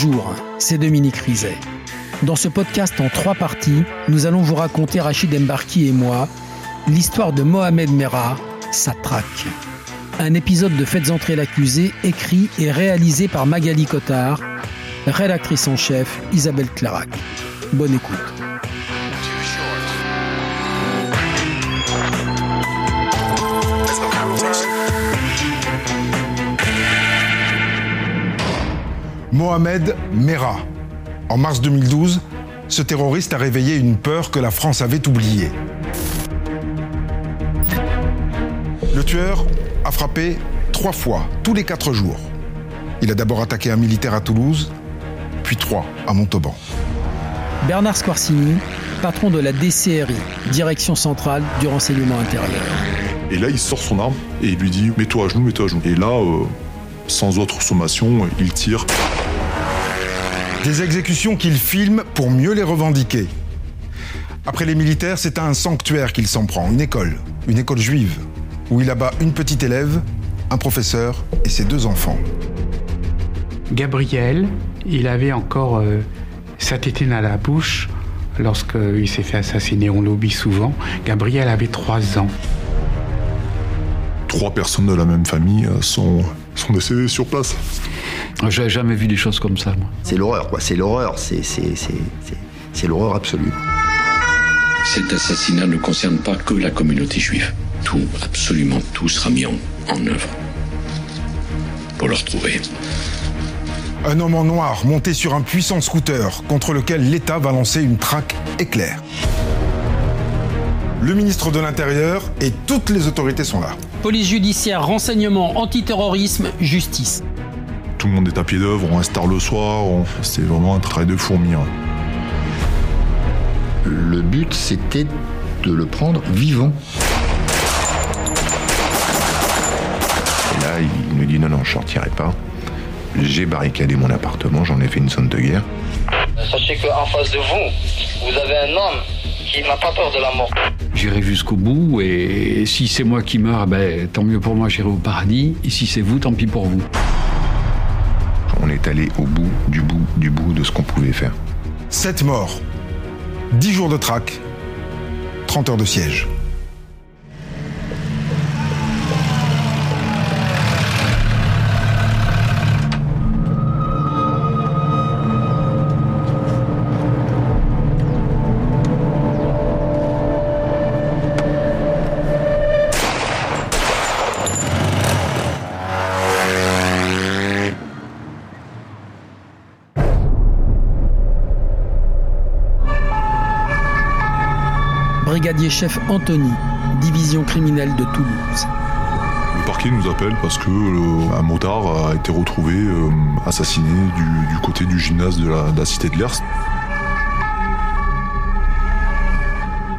Bonjour, c'est Dominique Rizet. Dans ce podcast en trois parties, nous allons vous raconter, Rachid Embarki et moi, l'histoire de Mohamed Merah, sa traque. Un épisode de Faites entrer l'accusé, écrit et réalisé par Magali Cotard, rédactrice en chef Isabelle Clarac. Bonne écoute. Mohamed Merah. En mars 2012, ce terroriste a réveillé une peur que la France avait oubliée. Le tueur a frappé trois fois, tous les quatre jours. Il a d'abord attaqué un militaire à Toulouse, puis trois à Montauban. Bernard Squarcini, patron de la DCRI, Direction centrale du renseignement intérieur. Et là, il sort son arme et il lui dit Mets-toi à genoux, mets-toi à genoux. Et là, euh, sans autre sommation, il tire. Des exécutions qu'il filme pour mieux les revendiquer. Après les militaires, c'est à un sanctuaire qu'il s'en prend, une école, une école juive, où il abat une petite élève, un professeur et ses deux enfants. Gabriel, il avait encore euh, sa tétine à la bouche lorsqu'il s'est fait assassiner. On l'oublie souvent. Gabriel avait trois ans. Trois personnes de la même famille euh, sont, sont décédées sur place. J'avais jamais vu des choses comme ça, moi. C'est l'horreur, quoi. C'est l'horreur. C'est, c'est, c'est, c'est, c'est l'horreur absolue. Cet assassinat ne concerne pas que la communauté juive. Tout, absolument tout sera mis en, en œuvre pour le retrouver. Un homme en noir monté sur un puissant scooter contre lequel l'État va lancer une traque éclair. Le ministre de l'Intérieur et toutes les autorités sont là. Police judiciaire, renseignement, antiterrorisme, justice. Tout le monde est à pied d'œuvre, on tard le soir, on- c'est vraiment un travail de fourmi. hein. Le but, c'était de le prendre vivant. Et là, il nous dit non, non, je sortirai pas. J'ai barricadé mon appartement, j'en ai fait une zone de guerre. Sachez qu'en face de vous, vous avez un homme qui n'a pas peur de la mort. J'irai jusqu'au bout et si c'est moi qui meurs, ben, tant mieux pour moi, j'irai au paradis. Et si c'est vous, tant pis pour vous. Est allé au bout, du bout, du bout de ce qu'on pouvait faire. Sept morts, 10 jours de traque, 30 heures de siège. Brigadier chef Anthony, division criminelle de Toulouse. Le parquet nous appelle parce que euh, un motard a été retrouvé euh, assassiné du, du côté du gymnase de la, de la cité de l'Ers.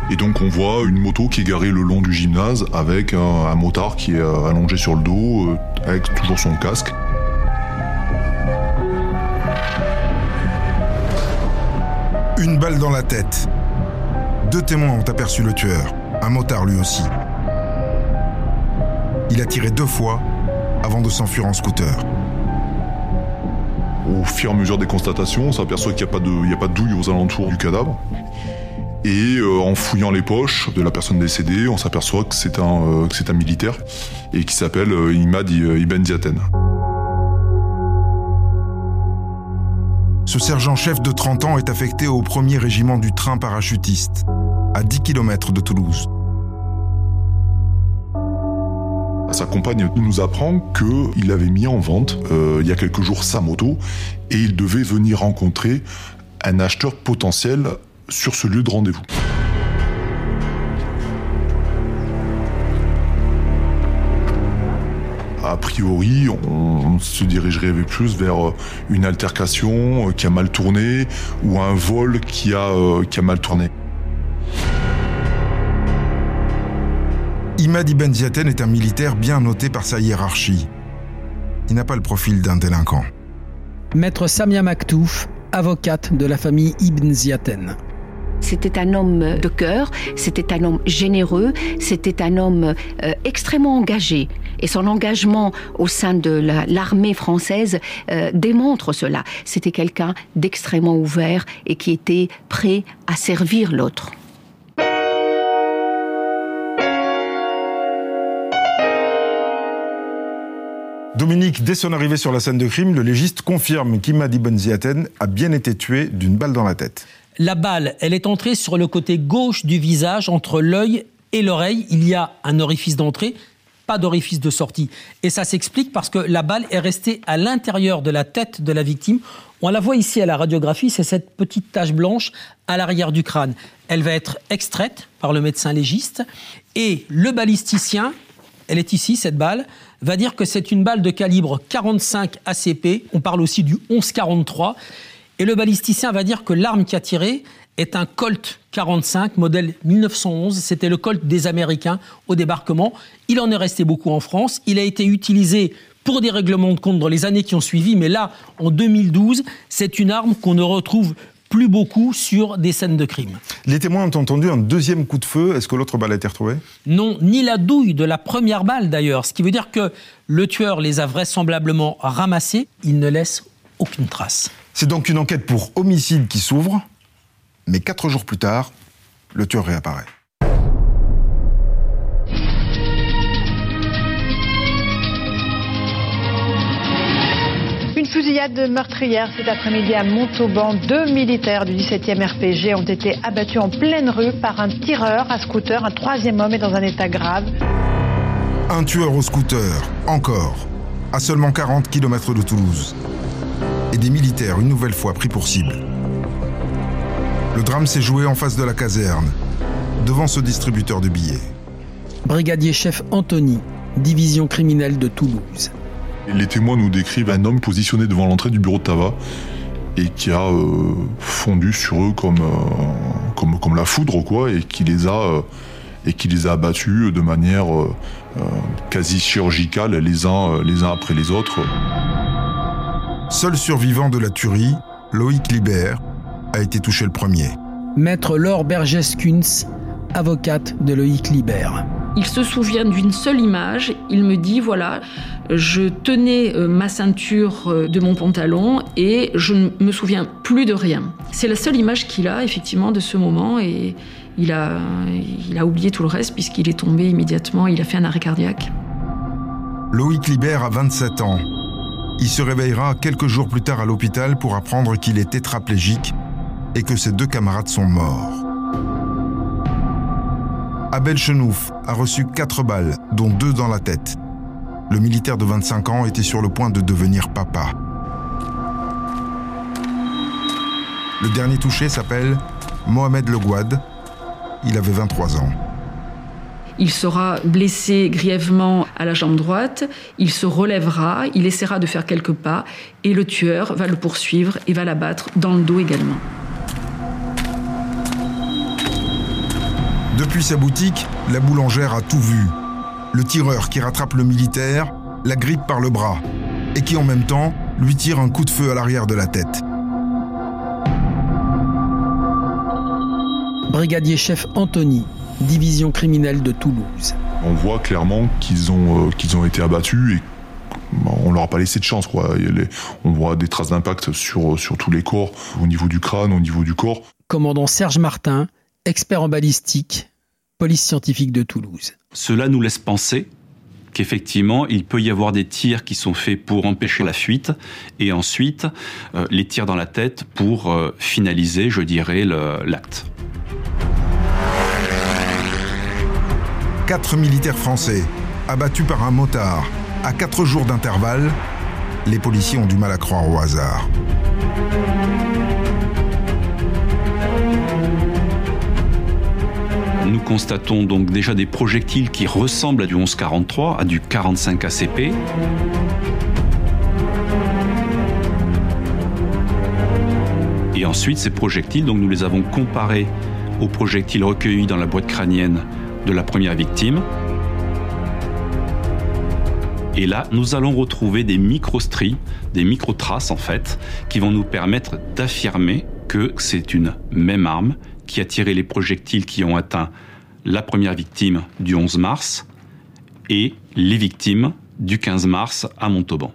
Et donc on voit une moto qui est garée le long du gymnase avec un, un motard qui est euh, allongé sur le dos, euh, avec toujours son casque. Une balle dans la tête. Deux témoins ont aperçu le tueur, un motard lui aussi. Il a tiré deux fois avant de s'enfuir en scooter. Au fur et à mesure des constatations, on s'aperçoit qu'il n'y a, pas de- il y a pas de douille aux alentours du cadavre. Et euh, en fouillant les poches de la personne décédée, on s'aperçoit que c'est un, euh, un militaire et qui s'appelle euh, Imad Ibn Ziaten. Ce sergent-chef de 30 ans est affecté au premier régiment du train parachutiste, à 10 km de Toulouse. Sa compagne nous apprend qu'il avait mis en vente euh, il y a quelques jours sa moto et il devait venir rencontrer un acheteur potentiel sur ce lieu de rendez-vous. A priori, on, se dirigerait plus vers euh, une altercation euh, qui a mal tourné ou un vol qui a mal tourné. Imad Ibn Ziaten est un militaire bien noté par sa hiérarchie. Il n'a pas le profil d'un délinquant. Maître Samia Maktouf, avocate de la famille Ibn Ziaten. C'était un homme de cœur, c'était un homme généreux, c'était un homme euh, extrêmement engagé. Et son engagement au sein de l'armée française euh, démontre cela. C'était quelqu'un d'extrêmement ouvert et qui était prêt à servir l'autre. Dominique, dès son arrivée sur la scène de crime, le légiste confirme qu'Imadi Benziaten a bien été tué d'une balle dans la tête. La balle, elle est entrée sur le côté gauche du visage, entre l'œil et l'oreille. Il y a un orifice d'entrée, pas d'orifice de sortie. Et ça s'explique parce que la balle est restée à l'intérieur de la tête de la victime. On la voit ici à la radiographie, c'est cette petite tache blanche à l'arrière du crâne. Elle va être extraite par le médecin légiste et le balisticien, elle est ici, cette balle, va dire que c'est une balle de calibre 45 ACP. On parle aussi du 1143. Et le balisticien va dire que l'arme qui a tiré est un Colt 45, modèle 1911. C'était le Colt des Américains au débarquement. Il en est resté beaucoup en France. Il a été utilisé pour des règlements de compte dans les années qui ont suivi. Mais là, en 2012, c'est une arme qu'on ne retrouve plus beaucoup sur des scènes de crime. Les témoins ont entendu un deuxième coup de feu. Est-ce que l'autre balle a été retrouvée? Non, ni la douille de la première balle d'ailleurs. Ce qui veut dire que le tueur les a vraisemblablement ramassées. Il ne laisse aucune trace. C'est donc une enquête pour homicide qui s'ouvre. Mais quatre jours plus tard, le tueur réapparaît. Fusillade meurtrière cet après-midi à Montauban. Deux militaires du 17e RPG ont été abattus en pleine rue par un tireur à scooter. Un troisième homme est dans un état grave. Un tueur au scooter, encore, à seulement 40 km de Toulouse. Et des militaires, une nouvelle fois, pris pour cible. Le drame s'est joué en face de la caserne, devant ce distributeur de billets. Brigadier chef Anthony, division criminelle de Toulouse. Les témoins nous décrivent un homme positionné devant l'entrée du bureau de tabac et qui a euh, fondu sur eux comme, euh, comme, comme la foudre, quoi, et qui les a, euh, et qui les a abattus de manière quasi chirurgicale les uns, les uns après les autres. Seul survivant de la tuerie, Loïc Libert, a été touché le premier. Maître Laure Berges-Kunz, avocate de Loïc Libert. Il se souvient d'une seule image. Il me dit voilà, je tenais euh, ma ceinture euh, de mon pantalon et je ne me souviens plus de rien. C'est la seule image qu'il a effectivement de ce moment et il a, oublié tout le reste puisqu'il est tombé immédiatement. Il a fait un arrêt cardiaque. Loïc Libert a 27 ans. Il se réveillera quelques jours plus tard à l'hôpital pour apprendre qu'il est tétraplégique et que ses deux camarades sont morts. Abel Chenouf a reçu quatre balles, dont deux dans la tête. Le militaire de 25 ans était sur le point de devenir papa. Le dernier touché s'appelle Mohamed Le Gouad. Il avait 23 ans. Il sera blessé grièvement à la jambe droite, il se relèvera, il essaiera de faire quelques pas et le tueur va le poursuivre et va l'abattre dans le dos également. Depuis sa boutique, la boulangère a tout vu. Le tireur qui rattrape le militaire, la grippe par le bras, et qui en même temps lui tire un coup de feu à l'arrière de la tête. Brigadier chef Anthony, division criminelle de Toulouse. On voit clairement qu'ils ont, euh, qu'ils ont été abattus et on leur a pas laissé de chance. Quoi. on voit des traces d'impact sur, sur tous les corps, au niveau du crâne, au niveau du corps. Commandant Serge Martin, expert en balistique, police scientifique de Toulouse. Cela nous laisse penser qu'effectivement, il peut y avoir des tirs qui sont faits pour empêcher la fuite, et ensuite euh, les tirs dans la tête pour euh, finaliser, je dirais, l'acte. Quatre militaires français, abattus par un motard, à quatre jours d'intervalle, les policiers ont du mal à croire au hasard. Nous constatons donc déjà des projectiles qui ressemblent à du 1143, à du 45 ACP. Et ensuite, ces projectiles, nous les avons comparés aux projectiles recueillis dans la boîte crânienne de la première victime. Et là, nous allons retrouver des microstries, des micro-traces en fait, qui vont nous permettre d'affirmer que c'est une même arme qui a tiré les projectiles qui ont atteint la première victime du 11 mars et les victimes du 15 mars à Montauban.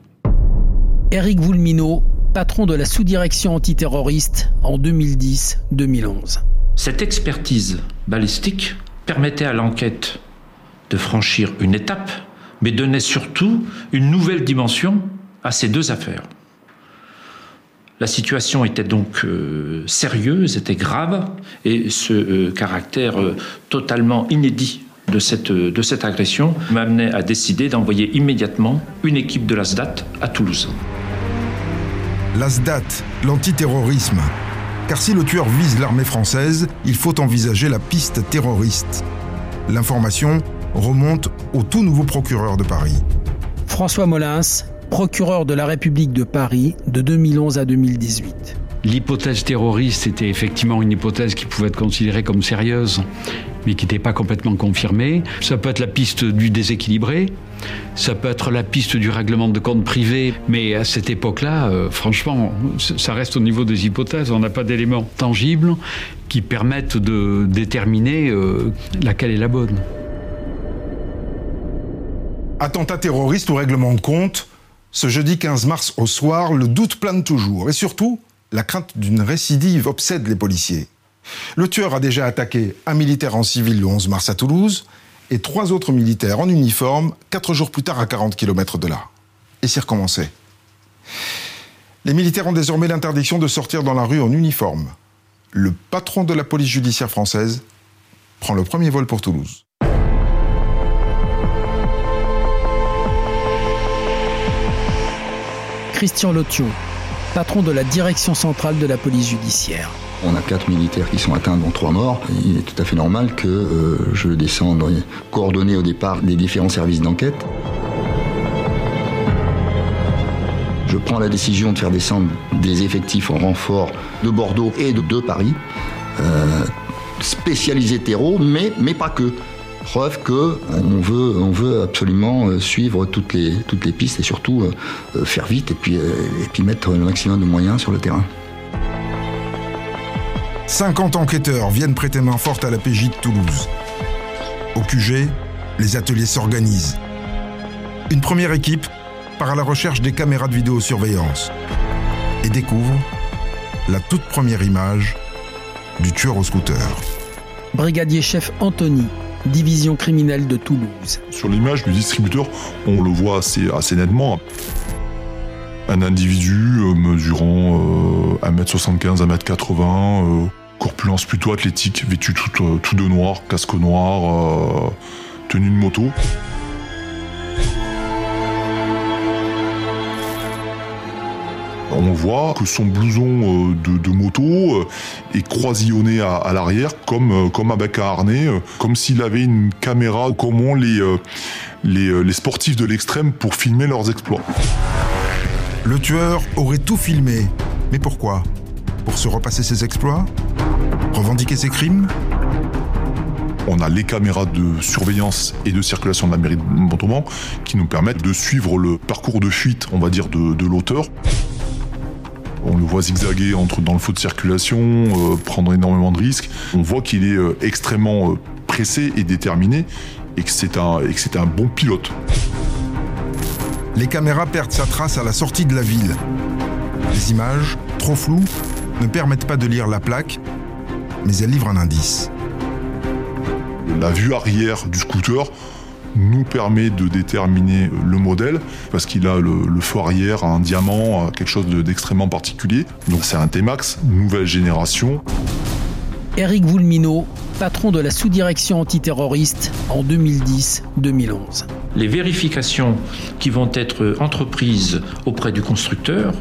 Éric Voulminot, patron de la sous-direction antiterroriste en 2010-2011. Cette expertise balistique permettait à l'enquête de franchir une étape, mais donnait surtout une nouvelle dimension à ces deux affaires. La situation était donc euh, sérieuse, était grave, et ce euh, caractère euh, totalement inédit de cette, de cette agression m'amenait à décider d'envoyer immédiatement une équipe de l'ASDAT à Toulouse. L'ASDAT, l'antiterrorisme. Car si le tueur vise l'armée française, il faut envisager la piste terroriste. L'information remonte au tout nouveau procureur de Paris. François Molins, procureur de la République de Paris de 2011 à 2018. L'hypothèse terroriste était effectivement une hypothèse qui pouvait être considérée comme sérieuse, mais qui n'était pas complètement confirmée. Ça peut être la piste du déséquilibré, ça peut être la piste du règlement de compte privé, mais à cette époque-là, euh, franchement, ça reste au niveau des hypothèses. On n'a pas d'éléments tangibles qui permettent de déterminer euh, laquelle est la bonne. Attentat terroriste ou règlement de compte, ce jeudi 15 mars au soir, le doute plane toujours et surtout, la crainte d'une récidive obsède les policiers. Le tueur a déjà attaqué un militaire en civil le 11 mars à Toulouse et trois autres militaires en uniforme quatre jours plus tard à 40 km de là. Et s'y recommençait. Les militaires ont désormais l'interdiction de sortir dans la rue en uniforme. Le patron de la police judiciaire française prend le premier vol pour Toulouse. Christian Lotion, patron de la direction centrale de la police judiciaire. On a quatre militaires qui sont atteints, dont trois morts. Il est tout à fait normal que euh, je descende coordonner au départ les différents services d'enquête. Je prends la décision de faire descendre des effectifs en renfort de Bordeaux et de, Paris, euh, spécialisés terreau, mais, mais pas que. Preuve que on veut, on veut absolument euh, suivre toutes les, toutes les pistes et surtout euh, faire vite et puis, et puis mettre le maximum de moyens sur le terrain. 50 enquêteurs viennent prêter main forte à la PJ de Toulouse. Au QG, les ateliers s'organisent. Une première équipe part à la recherche des caméras de vidéosurveillance et découvre la toute première image du tueur au scooter. Brigadier chef Anthony, division criminelle de Toulouse. Sur l'image du distributeur, on le voit assez, nettement. Un individu euh, mesurant 1m75, euh, 1m80, euh, corpulence plutôt athlétique, vêtu tout, tout de noir, casque noir, tenue de moto. On voit que son blouson de, moto est croisillonné à, l'arrière comme, comme avec un harnais, comme s'il avait une caméra, comme ont les, les sportifs de l'extrême pour filmer leurs exploits. Le tueur aurait tout filmé. Mais pourquoi? Pour se repasser ses exploits? Revendiquer ses crimes? On a les caméras de surveillance et de circulation de la mairie de Montauban qui nous permettent de suivre le parcours de fuite, on va dire, de, l'auteur. On le voit zigzaguer entre dans le feu de circulation, euh, prendre énormément de risques. On voit qu'il est euh, extrêmement euh, pressé et déterminé et que c'est un, un bon pilote les caméras perdent sa trace à la sortie de la ville. Les images, trop floues, ne permettent pas de lire la plaque, mais elles livrent un indice. La vue arrière du scooter nous permet de déterminer le modèle parce qu'il a le, feu arrière, un diamant, quelque chose d'extrêmement particulier. Donc c'est un T-Max, nouvelle génération. Eric Voulminot, patron de la sous-direction antiterroriste en 2010-2011. Les vérifications qui vont être entreprises auprès du constructeur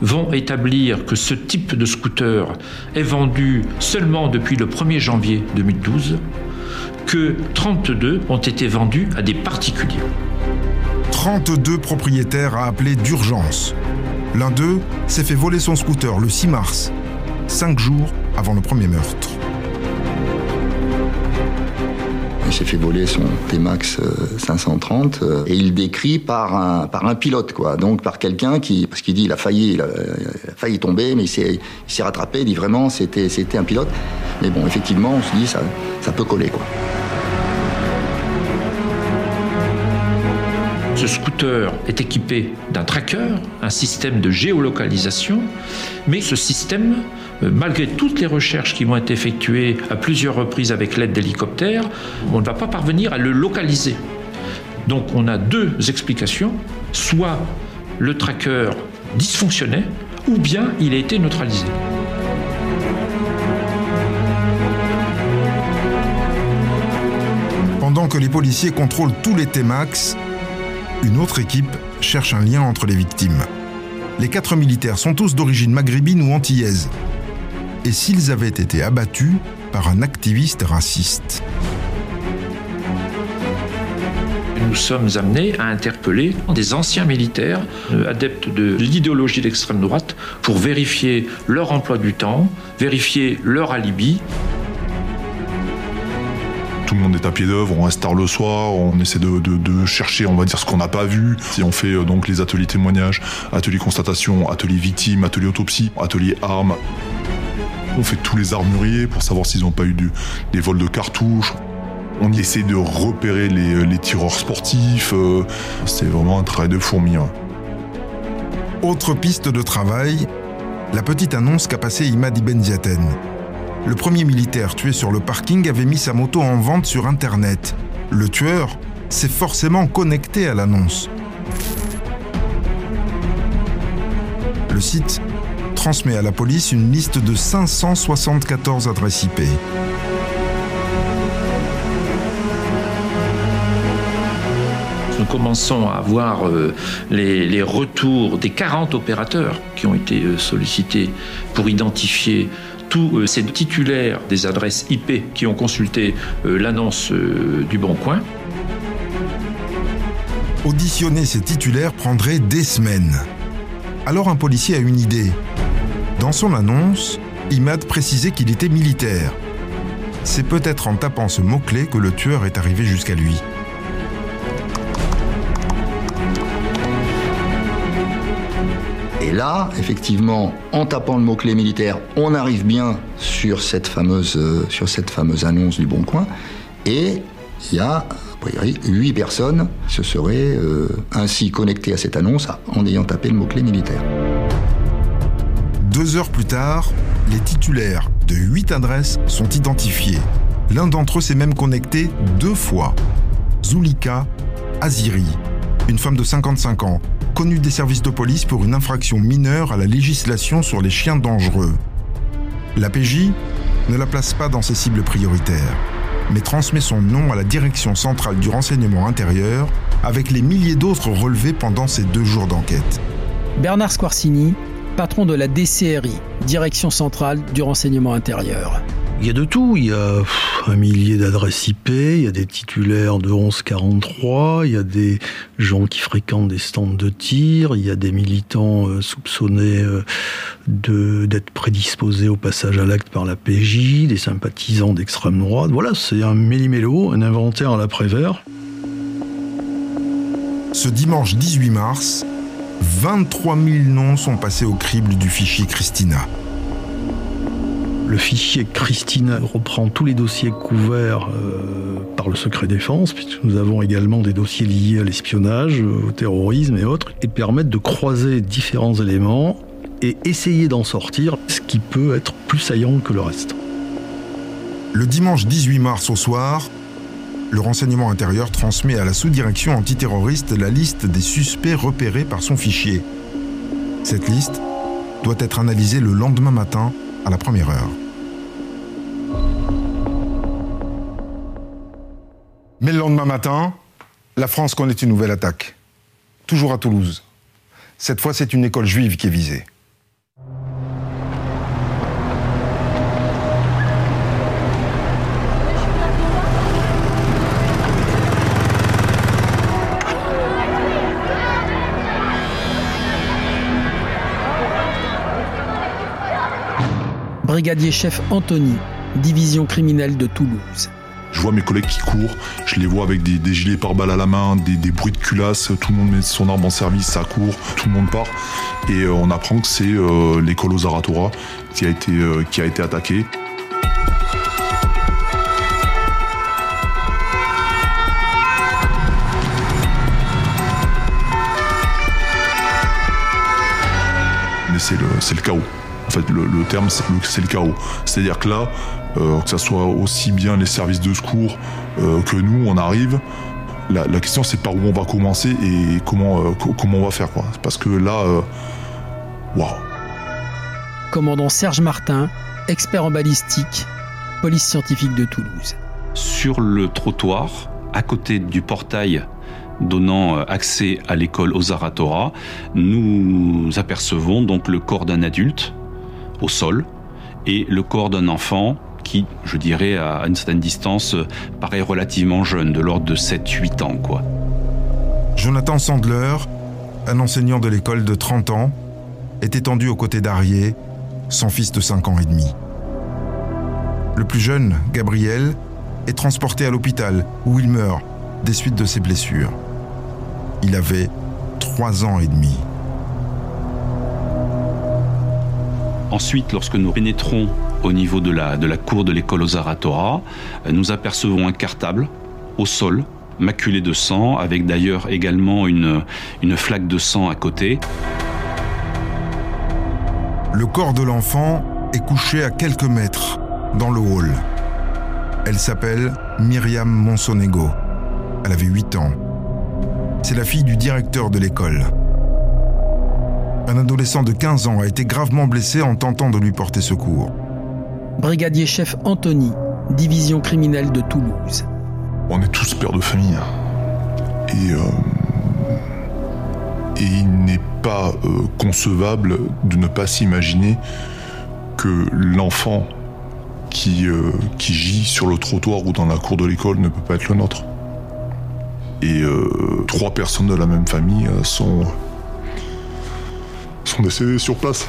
vont établir que ce type de scooter est vendu seulement depuis le 1er janvier 2012, que 32 ont été vendus à des particuliers. 32 propriétaires à appeler d'urgence. L'un d'eux s'est fait voler son scooter le 6 mars, cinq jours avant le premier meurtre. Il s'est fait voler son T-Max 530 euh, euh, et il décrit par un, par un pilote, quoi. Donc par quelqu'un qui, parce qu'il dit il a failli, il a, failli tomber, mais il s'est rattrapé, il dit vraiment c'était un pilote. Mais bon, effectivement, on se dit ça, ça peut coller. Ce scooter est équipé d'un tracker, un système de géolocalisation, mais ce système, euh, malgré toutes les recherches qui vont être effectuées à plusieurs reprises avec l'aide d'hélicoptères, on ne va pas parvenir à le localiser. Donc on a deux explications. Soit le tracker dysfonctionnait, ou bien il a été neutralisé. Que les policiers contrôlent tous les T-Max, une autre équipe cherche un lien entre les victimes. Les quatre militaires sont tous d'origine maghrébine ou antillaise. Et s'ils avaient été abattus par un activiste raciste nous sommes amenés à interpeller des anciens militaires euh, adeptes de l'idéologie d'extrême droite pour vérifier leur emploi du temps, vérifier leur alibi. Tout le monde est à pied d'œuvre, on reste le soir, on essaie de, chercher, on va dire, ce qu'on n'a pas vu. Si on fait euh, donc les ateliers témoignages, ateliers constatation, ateliers victimes, ateliers autopsie, ateliers armes. On fait tous les armuriers pour savoir s'ils n'ont pas eu des vols de cartouches. On essaie de repérer les, euh, tireurs sportifs. Euh, c'est vraiment un travail de fourmi. Hein. Autre piste de travail, la petite annonce qu'a passée Imad Ibn Ziaten. Le premier militaire tué sur le parking avait mis sa moto en vente sur Internet. Le tueur s'est forcément connecté à l'annonce. Le site transmet à la police une liste de 574 adresses IP. nous commençons à avoir euh, les, retours des 40 opérateurs qui ont été euh, sollicités pour identifier tous euh, ces titulaires des adresses IP qui ont consulté l'annonce du Bon Coin. Auditionner ces titulaires prendrait des semaines. Alors un policier a une idée. Dans son annonce, Imad précisait qu'il était militaire. C'est peut-être en tapant ce mot-clé que le tueur est arrivé jusqu'à lui. Là, effectivement, en tapant le mot-clé militaire, on arrive bien sur cette fameuse, euh, annonce du Bon Coin. Et il y a, a priori, huit personnes qui se seraient euh, ainsi connectées à cette annonce en ayant tapé le mot-clé militaire. Deux heures plus tard, les titulaires de huit adresses sont identifiés. L'un d'entre eux s'est même connecté deux fois. Zulika Aziri, une femme de 55 ans, connue des services de police pour une infraction mineure à la législation sur les chiens dangereux. La PJ ne la place pas dans ses cibles prioritaires, mais transmet son nom à la direction centrale du renseignement intérieur avec les milliers d'autres relevés pendant ces deux jours d'enquête. Bernard Squarcini, patron de la DCRI, direction centrale du renseignement intérieur. Il y a de tout. Il y a un millier d'adresses IP, il y a des titulaires de 1143, il y a des gens qui fréquentent des stands de tir, il y a des militants euh, soupçonnés euh, d'être prédisposés au passage à l'acte par la PJ, des sympathisants d'extrême droite. Voilà, c'est un méli-mélo, un inventaire à l'après-vert. Ce dimanche 18 mars, 23 000 noms sont passés au crible du fichier Christina. Le fichier Christina reprend tous les dossiers couverts euh, par le secret défense, puisque nous avons également des dossiers liés à l'espionnage, au terrorisme et autres, et permettent de croiser différents éléments et essayer d'en sortir, ce qui peut être plus saillant que le reste. Le dimanche 18 mars au soir, le renseignement intérieur transmet à la sous-direction antiterroriste la liste des suspects repérés par son fichier. Cette liste doit être analysée le lendemain matin à la première heure. Mais le lendemain matin, la France connaît une nouvelle attaque. Toujours à Toulouse. Cette fois, c'est une école juive qui est visée. brigadier chef Anthony, division criminelle de Toulouse. Je vois mes collègues qui courent, je les vois avec des, gilets pare-balles à la main, des, bruits de culasse, tout le monde met son arme en service, ça court, tout le monde part. Et euh, on apprend que c'est euh, l'école aux Aratora euh, qui a été, attaquée. Mais c'est le chaos. En fait, le, le terme, c'est le, chaos. C'est-à-dire que là, euh, que ça soit aussi bien les services de secours euh, que nous, on arrive. La, la question, c'est par où on va commencer et comment, euh, comment on va faire. Quoi. Parce que là, waouh. Commandant Serge Martin, expert en balistique, police scientifique de Toulouse. Sur le trottoir, à côté du portail donnant accès à l'école Ozaratora, nous apercevons donc le corps d'un adulte au sol et le corps d'un enfant qui, je dirais, à une certaine distance, paraît relativement jeune, de l'ordre de 7-8 ans, quoi. Jonathan Sandler, un enseignant de l'école de 30 ans, est étendu aux côtés d'Arié, son fils de 5 ans et demi. Le plus jeune, Gabriel, est transporté à l'hôpital où il meurt des suites de ses blessures. Il avait 3 ans et demi. Ensuite, lorsque nous pénétrons au niveau de la, cour de l'école Ozaratora, nous apercevons un cartable au sol, maculé de sang, avec d'ailleurs également une, une flaque de sang à côté. Le corps de l'enfant est couché à quelques mètres dans le hall. Elle s'appelle Myriam Monsonego. Elle avait 8 ans. C'est la fille du directeur de l'école. Un adolescent de 15 ans a été gravement blessé en tentant de lui porter secours. Brigadier chef Anthony, division criminelle de Toulouse. On est tous pères de famille. Et, euh, et il n'est pas euh, concevable de ne pas s'imaginer que l'enfant qui, euh, qui gît sur le trottoir ou dans la cour de l'école ne peut pas être le nôtre. Et euh, trois personnes de la même famille euh, sont, sont décédées sur place.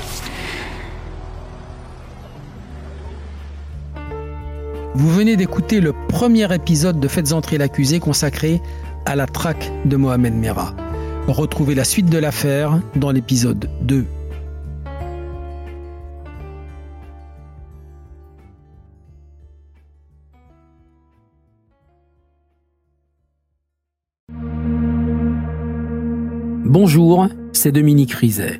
Vous venez d'écouter le premier épisode de Faites entrer l'accusé consacré à la traque de Mohamed Merah. Retrouvez la suite de l'affaire dans l'épisode 2. Bonjour, c'est Dominique Rizet.